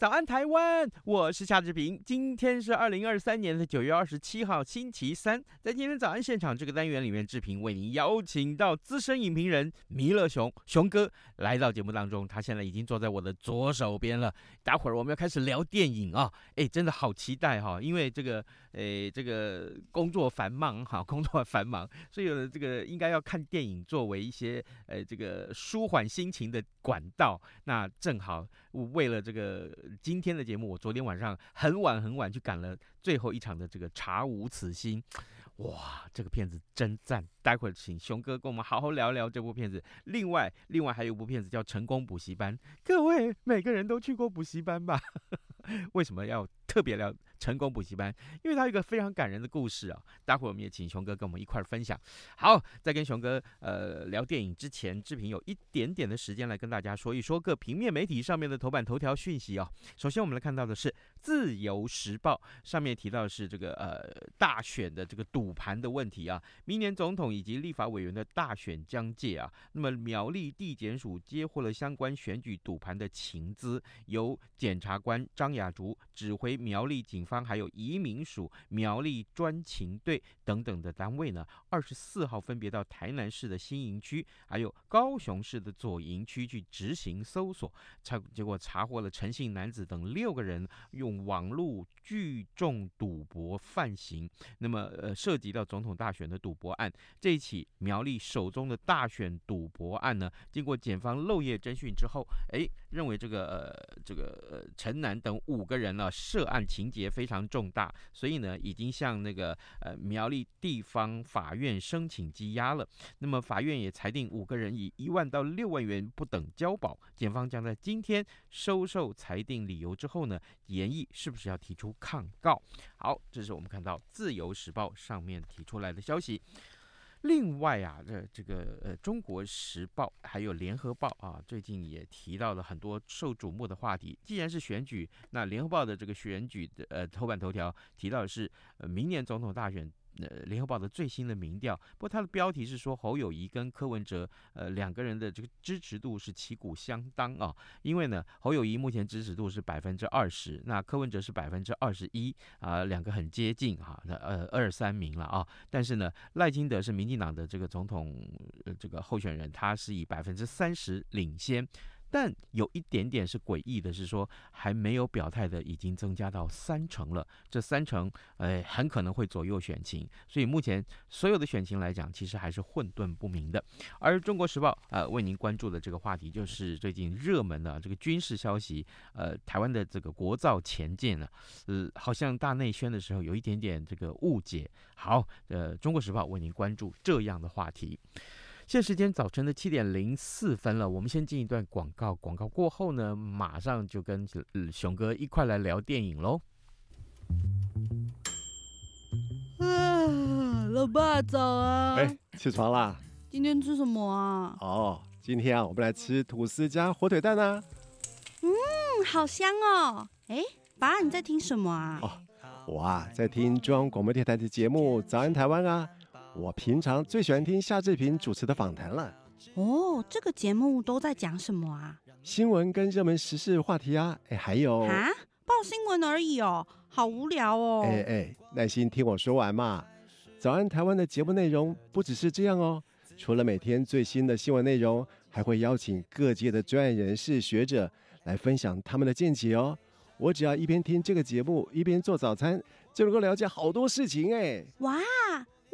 早安，台湾！我是夏志平。今天是二零二三年的九月二十七号，星期三。在今天早安现场这个单元里面，志平为您邀请到资深影评人弥勒熊熊哥来到节目当中。他现在已经坐在我的左手边了。待会儿我们要开始聊电影啊！哎，真的好期待哈！因为这个，诶，这个工作繁忙哈，工作繁忙，所以有的这个应该要看电影作为一些呃这个舒缓心情的管道。那正好为了这个。今天的节目，我昨天晚上很晚很晚去赶了最后一场的这个《查无此心》，哇，这个片子真赞！待会儿请熊哥跟我们好好聊聊这部片子。另外，另外还有一部片子叫《成功补习班》，各位每个人都去过补习班吧？为什么要特别聊成功补习班？因为它有一个非常感人的故事啊！待会我们也请熊哥跟我们一块儿分享。好，在跟熊哥呃聊电影之前，志平有一点点的时间来跟大家说一说各平面媒体上面的头版头条讯息啊。首先我们来看到的是《自由时报》上面提到的是这个呃大选的这个赌盘的问题啊，明年总统以及立法委员的大选将届啊，那么苗栗地检署接获了相关选举赌盘的情资，由检察官张雅竹指挥苗栗警方，还有移民署、苗栗专勤队等等的单位呢，二十四号分别到台南市的新营区，还有高雄市的左营区去执行搜索，查结果查获了陈姓男子等六个人用网络聚众赌博犯行，那么呃涉及到总统大选的赌博案。这起苗栗首宗的大选赌博案呢，经过检方漏夜侦讯之后，哎，认为这个呃这个呃陈男等五个人呢涉案情节非常重大，所以呢已经向那个呃苗栗地方法院申请羁押了。那么法院也裁定五个人以一万到六万元不等交保。检方将在今天收受裁定理由之后呢，研议是不是要提出抗告。好，这是我们看到《自由时报》上面提出来的消息。另外啊，这这个呃，《中国时报》还有《联合报》啊，最近也提到了很多受瞩目的话题。既然是选举，那《联合报》的这个选举的呃头版头条提到的是呃明年总统大选。呃，联合报的最新的民调，不过它的标题是说侯友谊跟柯文哲，呃，两个人的这个支持度是旗鼓相当啊。因为呢，侯友谊目前支持度是百分之二十，那柯文哲是百分之二十一啊，两个很接近哈，那呃二三名了啊。但是呢，赖清德是民进党的这个总统这个候选人，他是以百分之三十领先。但有一点点是诡异的，是说还没有表态的已经增加到三成了，这三成，呃，很可能会左右选情。所以目前所有的选情来讲，其实还是混沌不明的。而《中国时报》呃为您关注的这个话题，就是最近热门的这个军事消息，呃，台湾的这个国造前舰呢，呃，好像大内宣的时候有一点点这个误解。好，呃，《中国时报》为您关注这样的话题。现时间早晨的七点零四分了，我们先进一段广告，广告过后呢，马上就跟熊哥一块来聊电影喽。啊，老爸早啊！哎，起床啦！今天吃什么啊？哦，今天啊，我们来吃吐司加火腿蛋啊。嗯，好香哦！哎，爸，你在听什么啊？哦，我啊，在听中央广播电台的节目《早安台湾》啊。我平常最喜欢听夏志平主持的访谈了。哦，这个节目都在讲什么啊？新闻跟热门时事话题啊，哎，还有啊，报新闻而已哦，好无聊哦。哎哎，耐心听我说完嘛。早安台湾的节目内容不只是这样哦，除了每天最新的新闻内容，还会邀请各界的专业人士、学者来分享他们的见解哦。我只要一边听这个节目，一边做早餐，就能够了解好多事情哎。哇！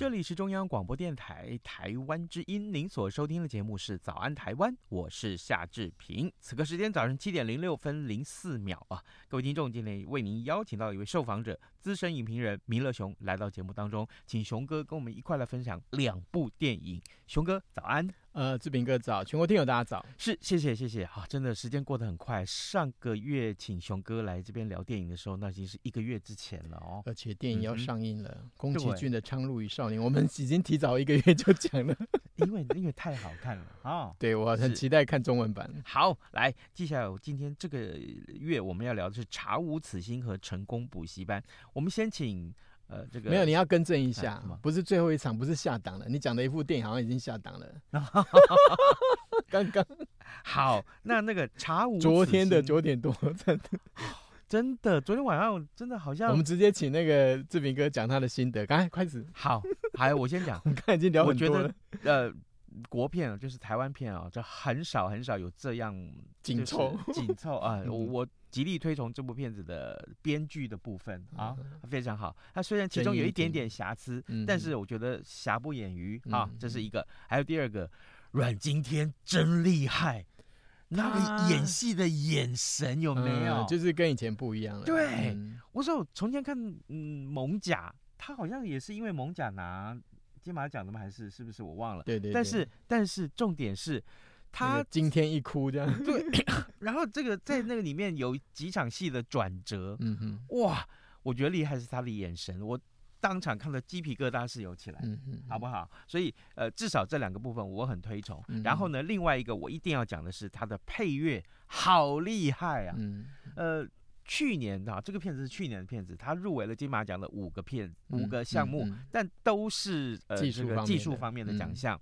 这里是中央广播电台台湾之音，您所收听的节目是《早安台湾》，我是夏志平。此刻时间早上七点零六分零四秒啊，各位听众，今天为您邀请到一位受访者，资深影评人弥勒熊来到节目当中，请熊哥跟我们一块来分享两部电影。熊哥早安。呃，志平哥早，全国听友大家早，是谢谢谢谢，好，真的时间过得很快。上个月请熊哥来这边聊电影的时候，那已经是一个月之前了哦。而且电影要上映了，嗯、宫崎骏的《苍鹭与少年》，我们已经提早一个月就讲了，因为因为太好看了啊。哦、对，我很期待看中文版。好，来接下来，今天这个月我们要聊的是《查无此心》和《成功补习班》。我们先请。呃，这个没有，你要更正一下，啊、不是最后一场，不是下档了。你讲的一部电影好像已经下档了。刚刚 好，那那个茶无 昨天的九点多，真的，真的，昨天晚上真的好像。我们直接请那个志平哥讲他的心得，赶快开始。好，还有我先讲，我们刚才已经聊很多了。呃，国片就是台湾片啊，就很少很少有这样紧凑紧凑啊，我。极力推崇这部片子的编剧的部分啊，非常好。它虽然其中有一点点瑕疵，但是我觉得瑕不掩瑜啊，这是一个。还有第二个，阮经天真厉害，那个演戏的眼神有没有？就是跟以前不一样了。对，我说我从前看嗯蒙甲，他好像也是因为蒙甲拿金马奖的吗？还是是不是我忘了？对对。但是但是重点是。他今天一哭这样，对，然后这个在那个里面有几场戏的转折，嗯哼，哇，我觉得厉害是他的眼神，我当场看到鸡皮疙瘩是有起来，嗯哼，好不好？所以呃，至少这两个部分我很推崇。然后呢，另外一个我一定要讲的是他的配乐好厉害啊，嗯，呃，去年啊，这个片子是去年的片子，他入围了金马奖的五个片五个项目，但都是呃这个技术方面的奖项。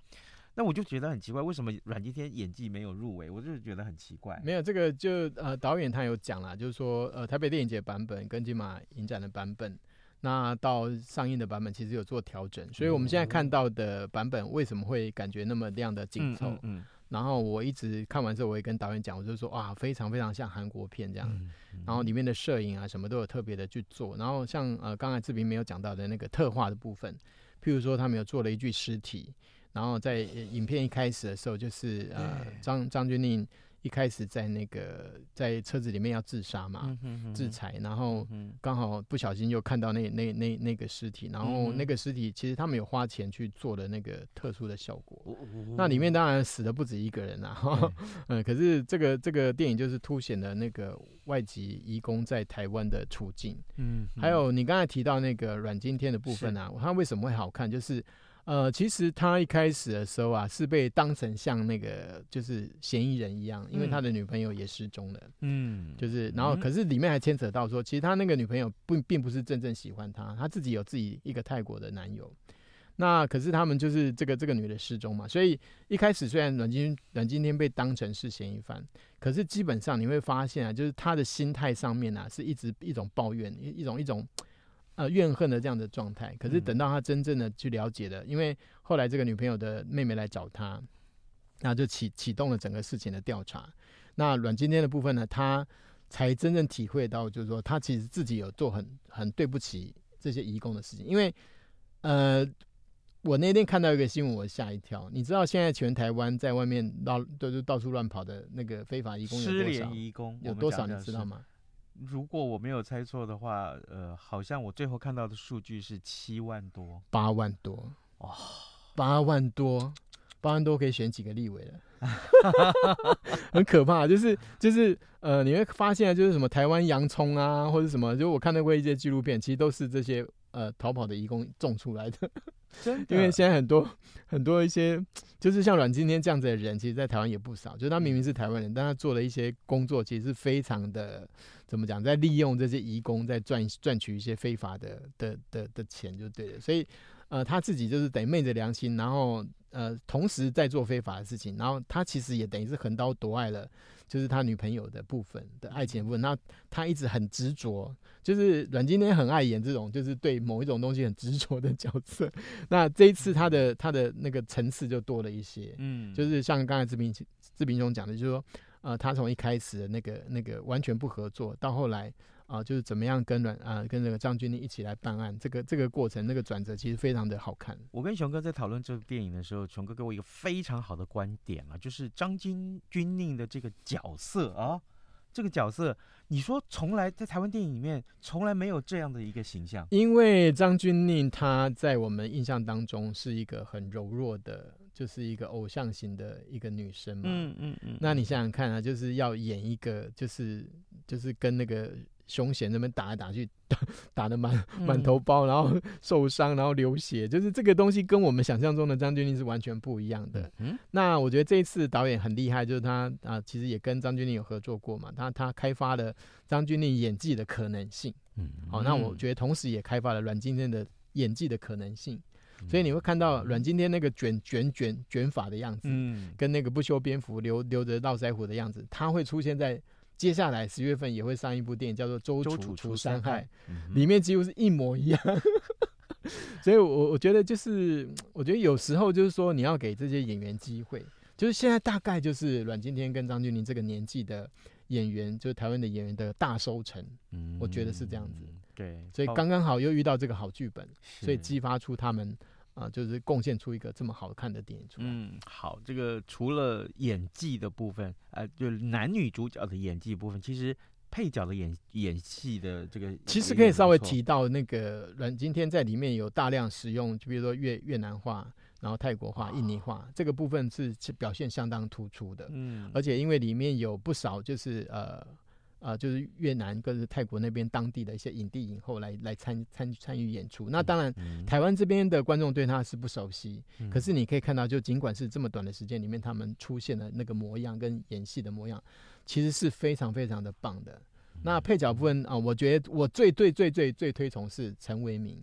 那我就觉得很奇怪，为什么阮经天演技没有入围？我就是觉得很奇怪。没有这个就呃导演他有讲啦，就是说呃台北电影节版本跟金马影展的版本，那到上映的版本其实有做调整，所以我们现在看到的版本为什么会感觉那么亮的紧凑？嗯，嗯，嗯。然后我一直看完之后，我也跟导演讲，我就说哇，非常非常像韩国片这样。嗯嗯、然后里面的摄影啊什么都有特别的去做。然后像呃刚才志平没有讲到的那个特化的部分，譬如说他们有做了一具尸体。然后在影片一开始的时候，就是呃张张钧甯一开始在那个在车子里面要自杀嘛，自裁，然后刚好不小心又看到那那那那个尸体，然后那个尸体其实他们有花钱去做的那个特殊的效果，那里面当然死的不止一个人啊，嗯，可是这个这个电影就是凸显了那个外籍移工在台湾的处境，嗯，还有你刚才提到那个阮经天的部分啊，他为什么会好看，就是。呃，其实他一开始的时候啊，是被当成像那个就是嫌疑人一样，因为他的女朋友也失踪了。嗯，就是然后可是里面还牵扯到说，其实他那个女朋友并并不是真正喜欢他，他自己有自己一个泰国的男友。那可是他们就是这个这个女的失踪嘛，所以一开始虽然阮经阮经天被当成是嫌疑犯，可是基本上你会发现啊，就是他的心态上面啊，是一直一种抱怨，一一种一种。呃，怨恨的这样的状态，可是等到他真正的去了解了，嗯、因为后来这个女朋友的妹妹来找他，那就启启动了整个事情的调查。那阮经天的部分呢，他才真正体会到，就是说他其实自己有做很很对不起这些义工的事情。因为呃，我那天看到一个新闻，我吓一跳。你知道现在全台湾在外面到都是到处乱跑的那个非法移工有多少？失联移工有多少？你知道吗？如果我没有猜错的话，呃，好像我最后看到的数据是七万多，八万多，哇，八万多，八万多可以选几个立委了 很可怕。就是就是呃，你会发现就是什么台湾洋葱啊，或者什么，就我看到过一些纪录片，其实都是这些呃逃跑的移工种出来的。真的，因为现在很多很多一些，就是像阮经天这样子的人，其实，在台湾也不少。就是他明明是台湾人，但他做了一些工作，其实是非常的怎么讲，在利用这些移工，在赚赚取一些非法的的的的钱，就对了。所以。呃，他自己就是等于昧着良心，然后呃，同时在做非法的事情，然后他其实也等于是横刀夺爱了，就是他女朋友的部分的爱情的部分。那他一直很执着，就是阮经天很爱演这种，就是对某一种东西很执着的角色。那这一次他的他的那个层次就多了一些，嗯，就是像刚才志平志平兄讲的，就是说，呃，他从一开始的那个那个完全不合作，到后来。啊，就是怎么样跟阮啊，跟那个张钧甯一起来办案，这个这个过程那个转折其实非常的好看。我跟熊哥在讨论这部电影的时候，熊哥给我一个非常好的观点啊，就是张钧钧甯的这个角色啊，这个角色，你说从来在台湾电影里面从来没有这样的一个形象。因为张钧甯她在我们印象当中是一个很柔弱的，就是一个偶像型的一个女生嘛。嗯嗯嗯。那你想想看啊，就是要演一个，就是就是跟那个。凶嫌那边打来打去，打 打得满满头包，然后 受伤，然后流血，就是这个东西跟我们想象中的张钧甯是完全不一样的。嗯，那我觉得这一次导演很厉害，就是他啊，其实也跟张钧甯有合作过嘛，他他开发了张钧甯演技的可能性。嗯，好，那我觉得同时也开发了阮经天的演技的可能性。所以你会看到阮经天那个卷卷卷卷发的样子，嗯，跟那个不修边幅留留着络腮胡的样子，他会出现在。接下来十月份也会上一部电影，叫做《周楚除三害》，里面几乎是一模一样。所以我，我我觉得就是，我觉得有时候就是说，你要给这些演员机会。就是现在大概就是阮经天跟张钧甯这个年纪的演员，就是台湾的演员的大收成。嗯，我觉得是这样子。对，所以刚刚好又遇到这个好剧本，所以激发出他们。啊，就是贡献出一个这么好看的电影出来。嗯，好，这个除了演技的部分，呃，就是男女主角的演技部分，其实配角的演演戏的这个，其实可以稍微提到那个阮经天在里面有大量使用，就比如说越越南话，然后泰国话、印尼话，这个部分是表现相当突出的。嗯，而且因为里面有不少就是呃。啊、呃，就是越南跟泰国那边当地的一些影帝影后来来参参参与演出。那当然，嗯、台湾这边的观众对他是不熟悉，嗯、可是你可以看到，就尽管是这么短的时间里面，他们出现的那个模样跟演戏的模样，其实是非常非常的棒的。嗯、那配角部分啊、呃，我觉得我最最最最最推崇是陈为民。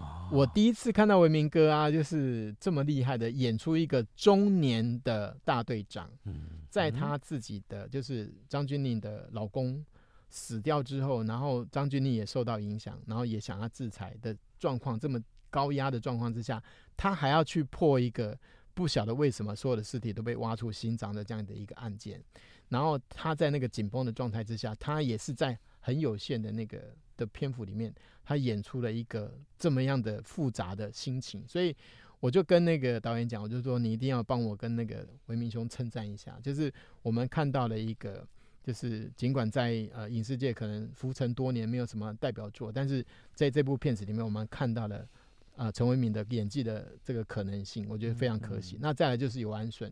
哦、我第一次看到文明哥啊，就是这么厉害的演出一个中年的大队长。嗯在他自己的就是张钧甯的老公死掉之后，然后张钧甯也受到影响，然后也想要制裁的状况，这么高压的状况之下，他还要去破一个不晓得为什么所有的尸体都被挖出心脏的这样的一个案件，然后他在那个紧绷的状态之下，他也是在很有限的那个的篇幅里面，他演出了一个这么样的复杂的心情，所以。我就跟那个导演讲，我就说你一定要帮我跟那个为民兄称赞一下，就是我们看到了一个，就是尽管在呃影视界可能浮沉多年，没有什么代表作，但是在这部片子里面，我们看到了啊陈为民的演技的这个可能性，我觉得非常可惜。嗯嗯，那再来就是有安顺，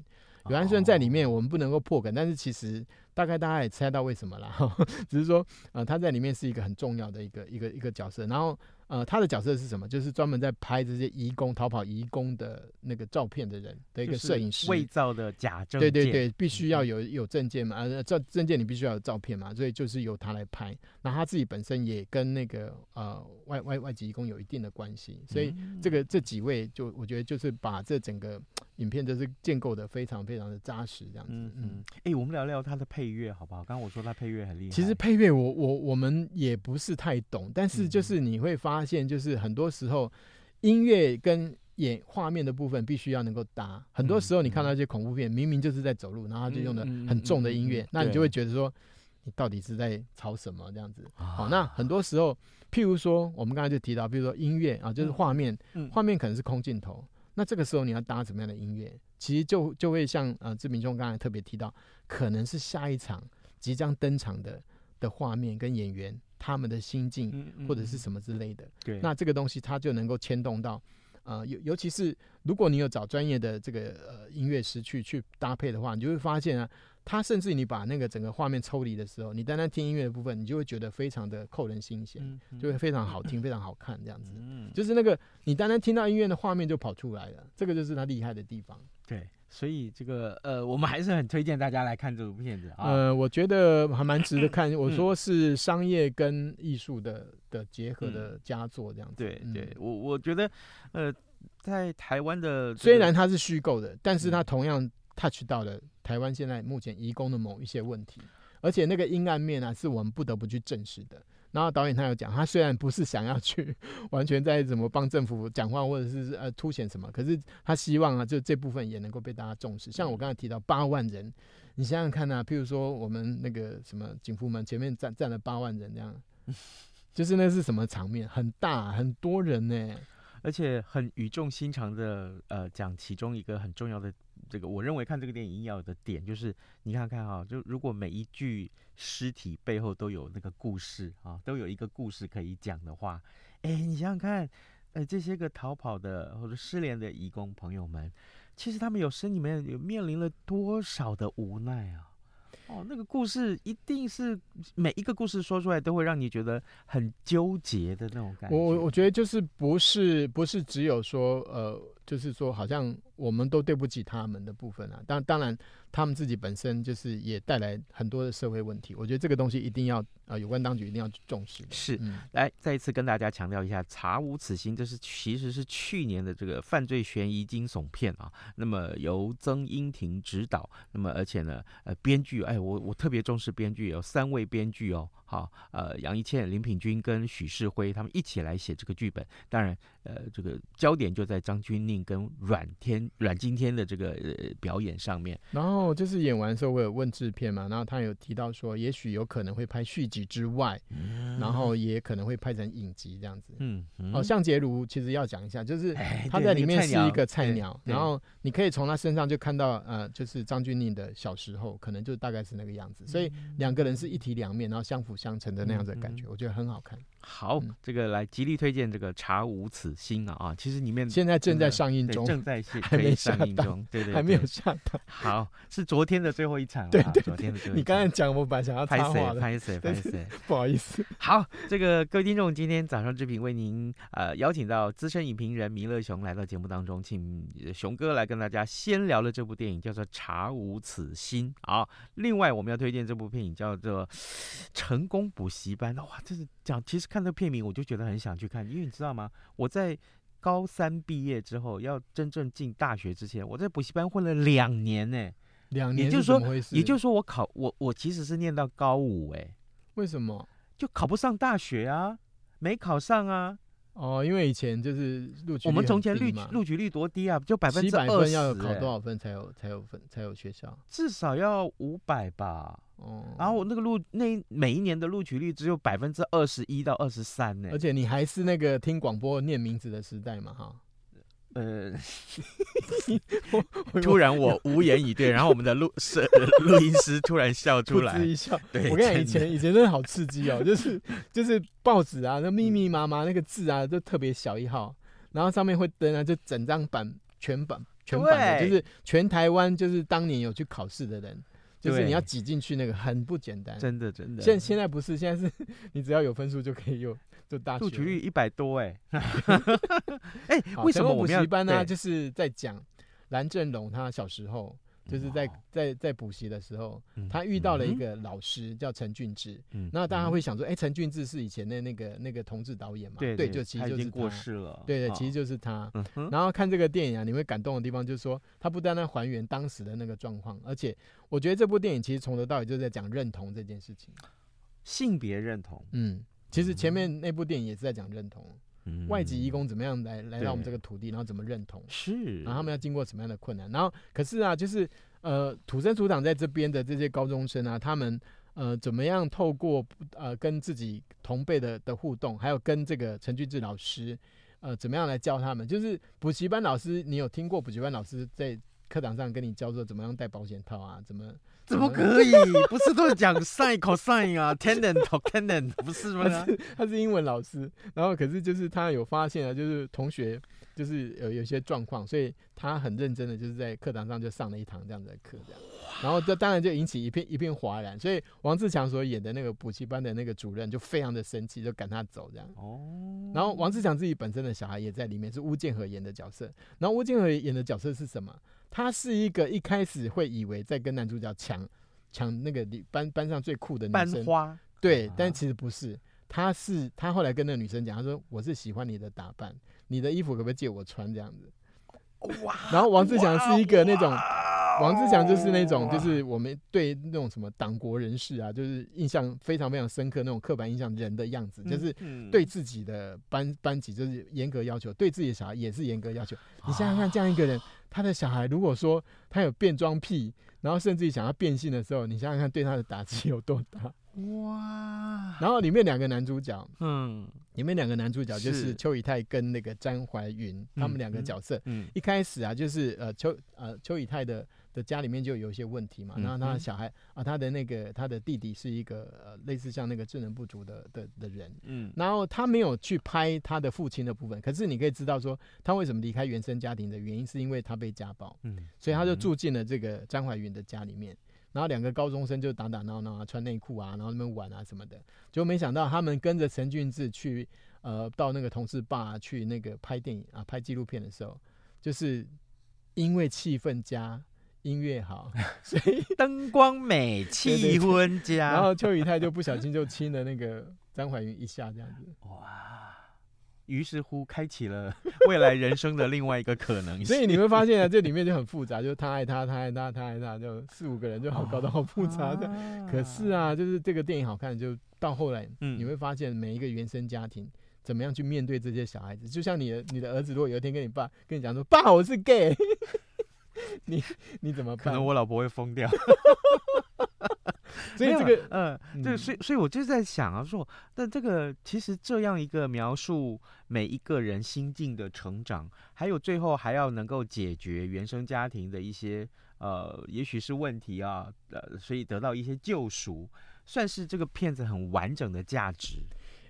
游安顺在里面我们不能够破梗，但是其实大概大家也猜到为什么了，只是说呃他在里面是一个很重要的一个一个一个角色，然后。呃，他的角色是什么？就是专门在拍这些移工逃跑移工的那个照片的人的一个摄影师，伪造的假证件。对对对，必须要有有证件嘛，呃，照证件你必须要有照片嘛，所以就是由他来拍。那他自己本身也跟那个呃外外外籍移工有一定的关系，所以这个这几位就我觉得就是把这整个影片就是建构的非常非常的扎实，这样子。嗯嗯。哎、欸，我们聊聊他的配乐好不好？刚刚我说他配乐很厉害。其实配乐我我我们也不是太懂，但是就是你会发现，就是很多时候音乐跟演画面的部分必须要能够搭。很多时候你看到一些恐怖片，明明就是在走路，然后他就用的很重的音乐，那你就会觉得说，你到底是在吵什么这样子？好，那很多时候，譬如说我们刚才就提到，比如说音乐啊，就是画面，画面可能是空镜头。那这个时候你要搭什么样的音乐？其实就就会像呃志明兄刚才特别提到，可能是下一场即将登场的的画面跟演员他们的心境或者是什么之类的。对，那这个东西它就能够牵动到呃，尤尤其是如果你有找专业的这个呃音乐师去去搭配的话，你就会发现啊，他甚至你把那个整个画面抽离的时候，你单单听音乐的部分，你就会觉得非常的扣人心弦，就会非常好听，非常好看这样子。嗯，就是那个你单单听到音乐的画面就跑出来了，这个就是他厉害的地方。对，所以这个呃，我们还是很推荐大家来看这部片子啊。呃，我觉得还蛮值得 看。我说是商业跟艺术的的结合的佳作，这样子。对，嗯、对我我觉得，呃，在台湾的、这个、虽然它是虚构的，但是它同样 touch 到了台湾现在目前移工的某一些问题，而且那个阴暗面呢、啊，是我们不得不去正视的。然后导演他有讲，他虽然不是想要去完全在怎么帮政府讲话，或者是呃凸显什么，可是他希望啊，就这部分也能够被大家重视。像我刚才提到八万人，你想想看啊，譬如说我们那个什么警服门前面站站了八万人这样，就是那是什么场面？很大很多人呢，而且很语重心长的呃讲其中一个很重要的。这个我认为看这个电影要有的点就是，你看看哈，就如果每一具尸体背后都有那个故事啊，都有一个故事可以讲的话，哎，你想想看，呃，这些个逃跑的或者失联的义工朋友们，其实他们有生里面有面临了多少的无奈啊！哦，那个故事一定是每一个故事说出来都会让你觉得很纠结的那种感觉。我我觉得就是不是不是只有说呃。就是说，好像我们都对不起他们的部分啊。当当然，他们自己本身就是也带来很多的社会问题。我觉得这个东西一定要呃，有关当局一定要重视。是，嗯、来再一次跟大家强调一下，《查无此心》这是其实是去年的这个犯罪悬疑惊悚片啊。那么由曾英庭执导，那么而且呢，呃，编剧，哎，我我特别重视编剧，有三位编剧哦。好，呃，杨一倩、林品君跟许世辉他们一起来写这个剧本。当然，呃，这个焦点就在张钧甯跟阮天、阮经天的这个、呃、表演上面。然后就是演完的时候，我有问制片嘛，然后他有提到说，也许有可能会拍续集之外，嗯、然后也可能会拍成影集这样子。嗯，嗯哦，向杰如其实要讲一下，就是他在里面是一个菜鸟，哎、然后你可以从他身上就看到，呃，就是张钧甯的小时候，可能就大概是那个样子。所以两个人是一体两面，然后相辅相成的那样子的感觉，嗯、我觉得很好看。好，嗯、这个来极力推荐这个《查无此心》啊啊，其实里面现在正在上映中，正在还没上映中，对，对对，还没有下档。好，是昨天的最后一场，对，对对，昨天的最后一场。你刚才讲，我本来想要拍谁？拍谁？拍谁？不好意思。好，这个各位听众，今天早上之平为您呃邀请到资深影评人弥勒熊来到节目当中，请熊哥来跟大家先聊了这部电影，叫做《查无此心》啊。另外，我们要推荐这部电影叫做《成功补习班》。哇，这是讲，其实看这个片名我就觉得很想去看，因为你知道吗？我在高三毕业之后，要真正进大学之前，我在补习班混了两年呢。两年，也就是说，也就是说，我考我我其实是念到高五哎。为什么？就考不上大学啊？没考上啊？哦，因为以前就是录取率我们从前录录取率多低啊？就百分之二十，分要考多少分才有才有分才有学校？至少要五百吧。哦，然后我那个录那每一年的录取率只有百分之二十一到二十三呢，而且你还是那个听广播念名字的时代嘛，哈，呃，突然我无言以对，然后我们的录摄录音师突然笑出来，一笑。对，我跟你讲，以前以前真的好刺激哦，就是就是报纸啊，那密密麻麻那个字啊，都特别小一号，然后上面会登啊，就整张版全版全版的，就是全台湾就是当年有去考试的人。就是你要挤进去那个很不简单，真的真的。现现在不是，现在是你只要有分数就可以有就大学。录取率一百多哎，哎，为什么我们要补习班呢？就是在讲蓝正龙他小时候。就是在在在补习的时候，他遇到了一个老师叫陈俊志，那大家会想说，哎，陈俊志是以前的那个那个同志导演嘛？对，就其实就是他过世了。对对，其实就是他。然后看这个电影啊，你会感动的地方就是说，他不单单还原当时的那个状况，而且我觉得这部电影其实从头到尾就在讲认同这件事情，性别认同。嗯，其实前面那部电影也是在讲认同。外籍移工怎么样来来到我们这个土地，然后怎么认同？是，然后他们要经过什么样的困难？然后可是啊，就是呃土生土长在这边的这些高中生啊，他们呃怎么样透过呃跟自己同辈的的互动，还有跟这个陈俊志老师呃怎么样来教他们？就是补习班老师，你有听过补习班老师在课堂上跟你教说怎么样戴保险套啊？怎么？怎么可以？不是都是讲 sin cosine 啊，tangent tangent 不是吗？他是他是英文老师，然后可是就是他有发现啊，就是同学就是有有些状况，所以他很认真的就是在课堂上就上了一堂这样的课，这样，然后这当然就引起一片一片哗然，所以王志强所演的那个补习班的那个主任就非常的生气，就赶他走这样。哦，然后王志强自己本身的小孩也在里面，是巫建和演的角色，然后巫建和演的角色是什么？他是一个一开始会以为在跟男主角抢抢那个班班上最酷的女生，班花，对，但其实不是。他是他后来跟那个女生讲，他说，我是喜欢你的打扮，你的衣服可不可以借我穿这样子？哇！然后王志强是一个那种，王志强就是那种，就是我们对那种什么党国人士啊，就是印象非常非常深刻那种刻板印象人的样子，就是对自己的班班级就是严格要求，对自己的小孩也是严格要求。你想想看，这样一个人，他的小孩如果说他有变装癖，然后甚至于想要变性的时候，你想想看对他的打击有多大？哇！然后里面两个男主角，嗯，里面两个男主角就是邱以太跟那个詹怀云，他们两个角色，嗯，嗯，一开始啊，就是呃邱呃邱以太的的家里面就有一些问题嘛，然后他的小孩啊，他的那个他的弟弟是一个呃类似像那个智能不足的的的人，嗯，然后他没有去拍他的父亲的部分，可是你可以知道说他为什么离开原生家庭的原因，是因为他被家暴，嗯，所以他就住进了这个詹怀云的家里面。然后两个高中生就打打闹闹啊，穿内裤啊，然后那边玩啊什么的，就没想到他们跟着陈俊志去，呃，到那个同事爸去那个拍电影啊，拍纪录片的时候，就是因为气氛佳，音乐好，所以灯光美，气氛佳，然后邱宇泰就不小心就亲了那个张怀云一下，这样子，哇。于是乎，开启了 未来人生的另外一个可能性。所以你会发现啊，这里面就很复杂，就是他爱他，他爱他，他爱他，就四五个人就好搞得好复杂的。可是啊，就是这个电影好看，就到后来，你会发现每一个原生家庭怎么样去面对这些小孩子。就像你的你的儿子，如果有一天跟你爸跟你讲说：“爸，我是 gay。” 你你怎么办？可能我老婆会疯掉。所以这个，嗯，对，所以所以我就在想啊，说，那这个其实这样一个描述每一个人心境的成长，还有最后还要能够解决原生家庭的一些呃，也许是问题啊，呃，所以得到一些救赎，算是这个片子很完整的价值。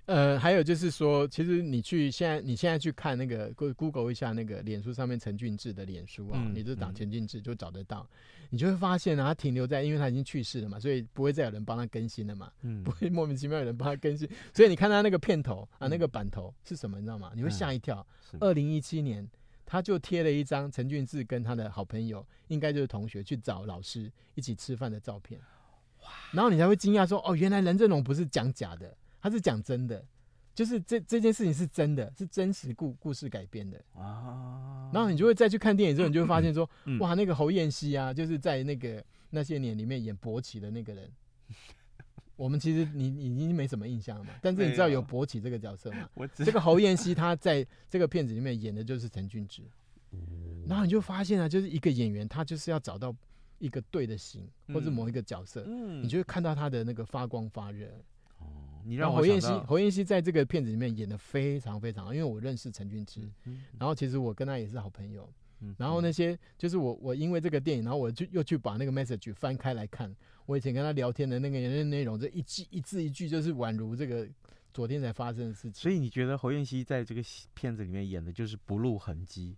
呃，还有就是说，其实你去现在，你现在去看那个 Google 一下那个脸书上面陈俊志的脸书啊，嗯、你就打陈俊志就找得到，嗯、你就会发现啊，他停留在，因为他已经去世了嘛，所以不会再有人帮他更新了嘛，嗯、不会莫名其妙有人帮他更新，所以你看他那个片头啊，那个版头是什么，你知道吗？你会吓一跳。二零一七年，他就贴了一张陈俊志跟他的好朋友，应该就是同学去找老师一起吃饭的照片，哇，然后你才会惊讶说，哦，原来任正龙不是讲假的。他是讲真的，就是这这件事情是真的，是真实故故事改编的啊。然后你就会再去看电影之后，你就会发现说，嗯、哇，那个侯彦西啊，就是在那个那些年里面演博起的那个人。我们其实你你已经没什么印象了嘛，但是你知道有博起这个角色吗？这个侯彦西他在这个片子里面演的就是陈俊志。然后你就发现啊，就是一个演员，他就是要找到一个对的型，或者某一个角色，你就会看到他的那个发光发热。你让侯彦希，侯彦希在这个片子里面演的非常非常好，因为我认识陈俊之，嗯、然后其实我跟他也是好朋友，嗯、然后那些就是我我因为这个电影，然后我就又去把那个 message 翻开来看，我以前跟他聊天的那个内容，这一句一字一句就是宛如这个昨天才发生的事情。所以你觉得侯彦希在这个片子里面演的就是不露痕迹？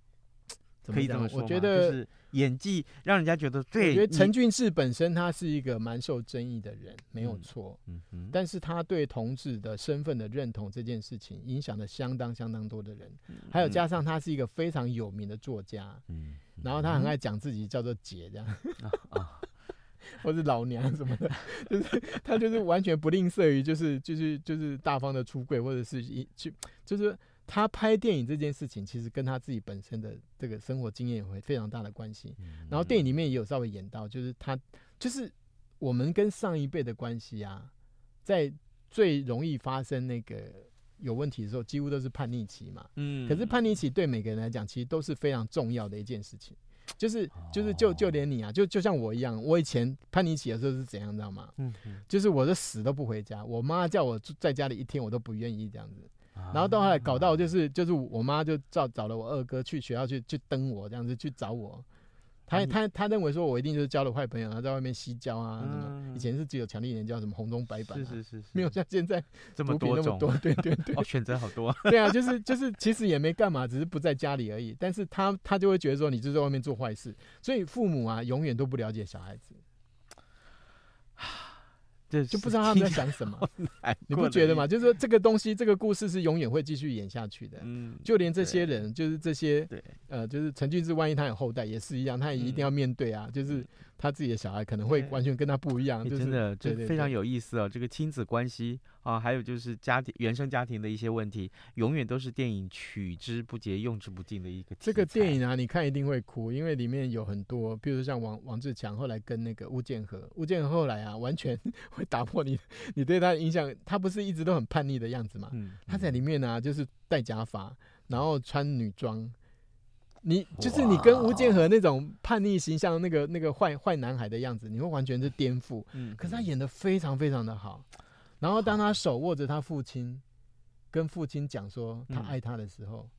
可以这么说，我觉得就是演技让人家觉得最。我觉得陈俊志本身他是一个蛮受争议的人，没有错。嗯嗯。但是他对同志的身份的认同这件事情，影响了相当相当多的人。还有加上他是一个非常有名的作家。嗯。然后他很爱讲自己叫做姐这样。啊。或是老娘什么的，就是他就是完全不吝啬于就是就是就是大方的出柜，或者是一就就是。他拍电影这件事情，其实跟他自己本身的这个生活经验有非常大的关系。然后电影里面也有稍微演到，就是他就是我们跟上一辈的关系啊，在最容易发生那个有问题的时候，几乎都是叛逆期嘛。嗯。可是叛逆期对每个人来讲，其实都是非常重要的一件事情。就是就是就就连你啊，就就像我一样，我以前叛逆期的时候是怎样，知道吗？嗯。就是我的死都不回家，我妈叫我在家里一天，我都不愿意这样子。然后到后来搞到就是就是我妈就找找了我二哥去学校去去登我这样子去找我，他啊他他认为说我一定就是交了坏朋友，然后在外面吸交啊、什么。嗯以前是只有强力人叫，什么红中白板、啊，是是是是，没有像现在这么多种，那么多。对对对，哦，选择好多。对啊，就是就是，其实也没干嘛，只是不在家里而已。但是他他就会觉得说，你就在外面做坏事，所以父母啊，永远都不了解小孩子，这就不知道他们在想什么。你不觉得吗？就是说这个东西，这个故事是永远会继续演下去的。嗯，就连这些人，就是这些对，呃，就是陈俊志，万一他有后代，也是一样，他也一定要面对啊。就是他自己的小孩可能会完全跟他不一样，就是真的，对对，非常有意思哦。这个亲子关系啊，还有就是家庭原生家庭的一些问题，永远都是电影取之不竭、用之不尽的一个。这个电影啊，你看一定会哭，因为里面有很多，比如说像王王志强后来跟那个吴建和，吴建和后来啊，完全 会打破你你对他的印象。他不是一直都很叛逆的样子嘛？嗯，他在里面呢、啊，就是戴假发，然后穿女装。你就是你跟吴建和那种叛逆形象，那个那个坏坏男孩的样子，你会完全是颠覆。嗯，可是他演的非常非常的好。然后当他手握着他父亲，跟父亲讲说他爱他的时候，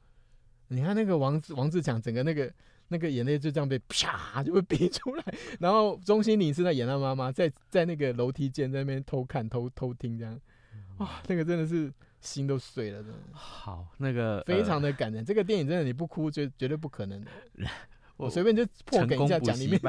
你看那个王王志强整个那个那个眼泪就这样被啪就会逼出来。然后钟欣凌是在演他妈妈，在在那个楼梯间在那边偷看偷偷听这样，哇，那个真的是。心都碎了，真的。好，那个非常的感人。呃、这个电影真的你不哭，绝绝对不可能的。我随便就破梗一下讲里面。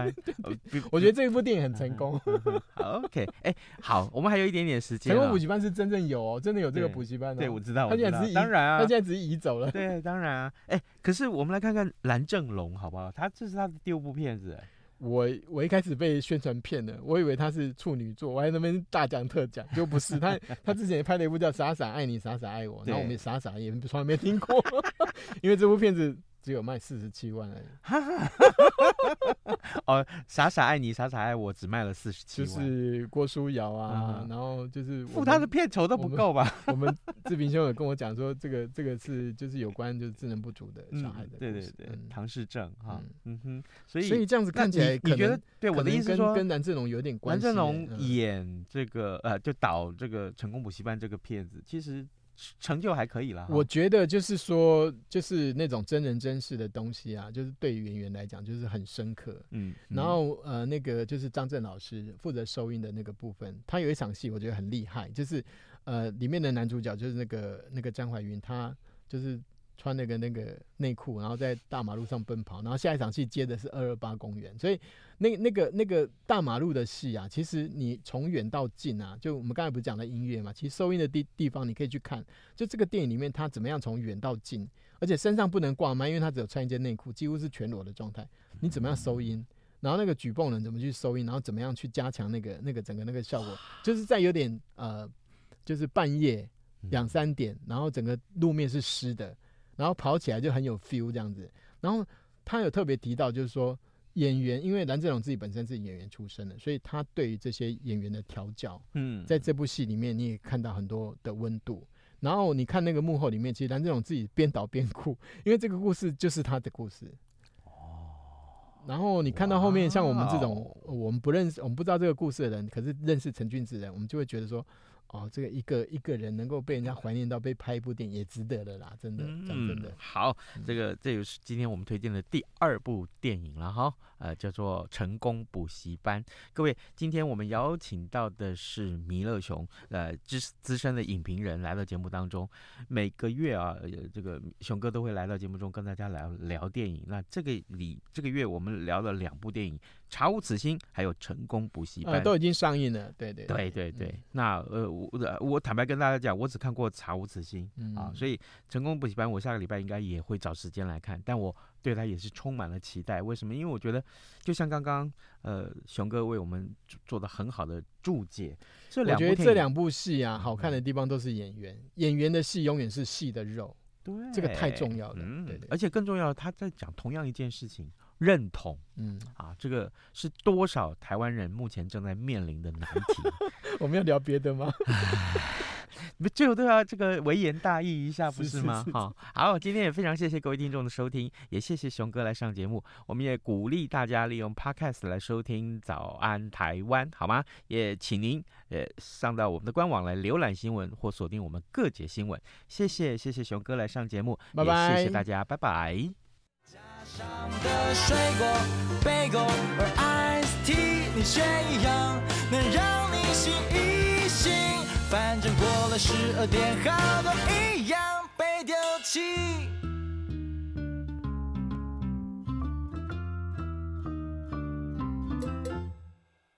我觉得这一部电影很成功。好，OK，哎、欸，好，我们还有一点点时间。成功补习班是真正有哦，真的有这个补习班、哦。对，我知道。他现在只是当然啊，他现在只是移走了。对，当然啊。哎、欸，可是我们来看看蓝正龙好不好？他这是他的第五部片子。我我一开始被宣传骗了，我以为他是处女座，我还在那边大讲特讲，就不是他。他之前也拍了一部叫《傻傻爱你，傻傻爱我》，然后我们傻傻也从来没听过，因为这部片子只有卖四十七万而已。哦，傻傻爱你，傻傻爱我，只卖了四十七万。就是郭书瑶啊、嗯，然后就是付他的片酬都不够吧？我们志平兄有跟我讲说，这个这个是就是有关就是智能不足的小孩的、嗯，对对对，嗯、唐氏症哈，嗯哼，所以所以这样子看起来，你觉得对我的意思说，跟蓝正龙有点关系。蓝正龙演这个、嗯、呃，就导这个成功补习班这个片子，其实。成就还可以啦，我觉得就是说，就是那种真人真事的东西啊，就是对于演员来讲，就是很深刻。嗯，然后呃，那个就是张震老师负责收音的那个部分，他有一场戏我觉得很厉害，就是呃，里面的男主角就是那个那个张怀云，他就是穿那个那个内裤，然后在大马路上奔跑，然后下一场戏接的是二二八公园，所以。那那个那个大马路的戏啊，其实你从远到近啊，就我们刚才不是讲的音乐嘛，其实收音的地地方你可以去看，就这个电影里面他怎么样从远到近，而且身上不能挂麦，因为他只有穿一件内裤，几乎是全裸的状态。你怎么样收音？然后那个举泵人怎么去收音？然后怎么样去加强那个那个整个那个效果？就是在有点呃，就是半夜两三点，然后整个路面是湿的，然后跑起来就很有 feel 这样子。然后他有特别提到，就是说。演员，因为蓝正龙自己本身是演员出身的，所以他对于这些演员的调教，嗯，在这部戏里面你也看到很多的温度。然后你看那个幕后里面，其实蓝正龙自己边导边哭，因为这个故事就是他的故事。哦。然后你看到后面，像我们这种我们不认识、我们不知道这个故事的人，可是认识陈俊志的人，我们就会觉得说。哦，这个一个一个人能够被人家怀念到被拍一部电影也值得了啦，真的，讲真的。嗯、好，这个这就是今天我们推荐的第二部电影了哈，呃，叫做《成功补习班》。各位，今天我们邀请到的是弥勒熊，呃，资资深的影评人来到节目当中。每个月啊，这个熊哥都会来到节目中跟大家聊聊电影。那这个里这个月我们聊了两部电影。查无此心，还有成功补习班、呃、都已经上映了。对对对对对。嗯、那呃，我我坦白跟大家讲，我只看过查无此心、嗯、啊，所以成功补习班我下个礼拜应该也会找时间来看。但我对他也是充满了期待。为什么？因为我觉得，就像刚刚呃熊哥为我们做的很好的注解，这两部我觉得这两部戏啊，好看的地方都是演员，演员的戏永远是戏的肉。对，这个太重要了。嗯，对对。而且更重要，他在讲同样一件事情。认同，嗯啊，这个是多少台湾人目前正在面临的难题。我们要聊别的吗？不，最后都要这个微言大义一下，不是吗？是是是是好，好，今天也非常谢谢各位听众的收听，也谢谢熊哥来上节目。我们也鼓励大家利用 Podcast 来收听《早安台湾》，好吗？也请您呃上到我们的官网来浏览新闻或锁定我们各节新闻。谢谢，谢谢熊哥来上节目，拜拜，谢谢大家，拜拜。上的水果、被拱，而 ice tea 你却一样能让你醒一醒。反正过了十二点，好多一样被丢弃。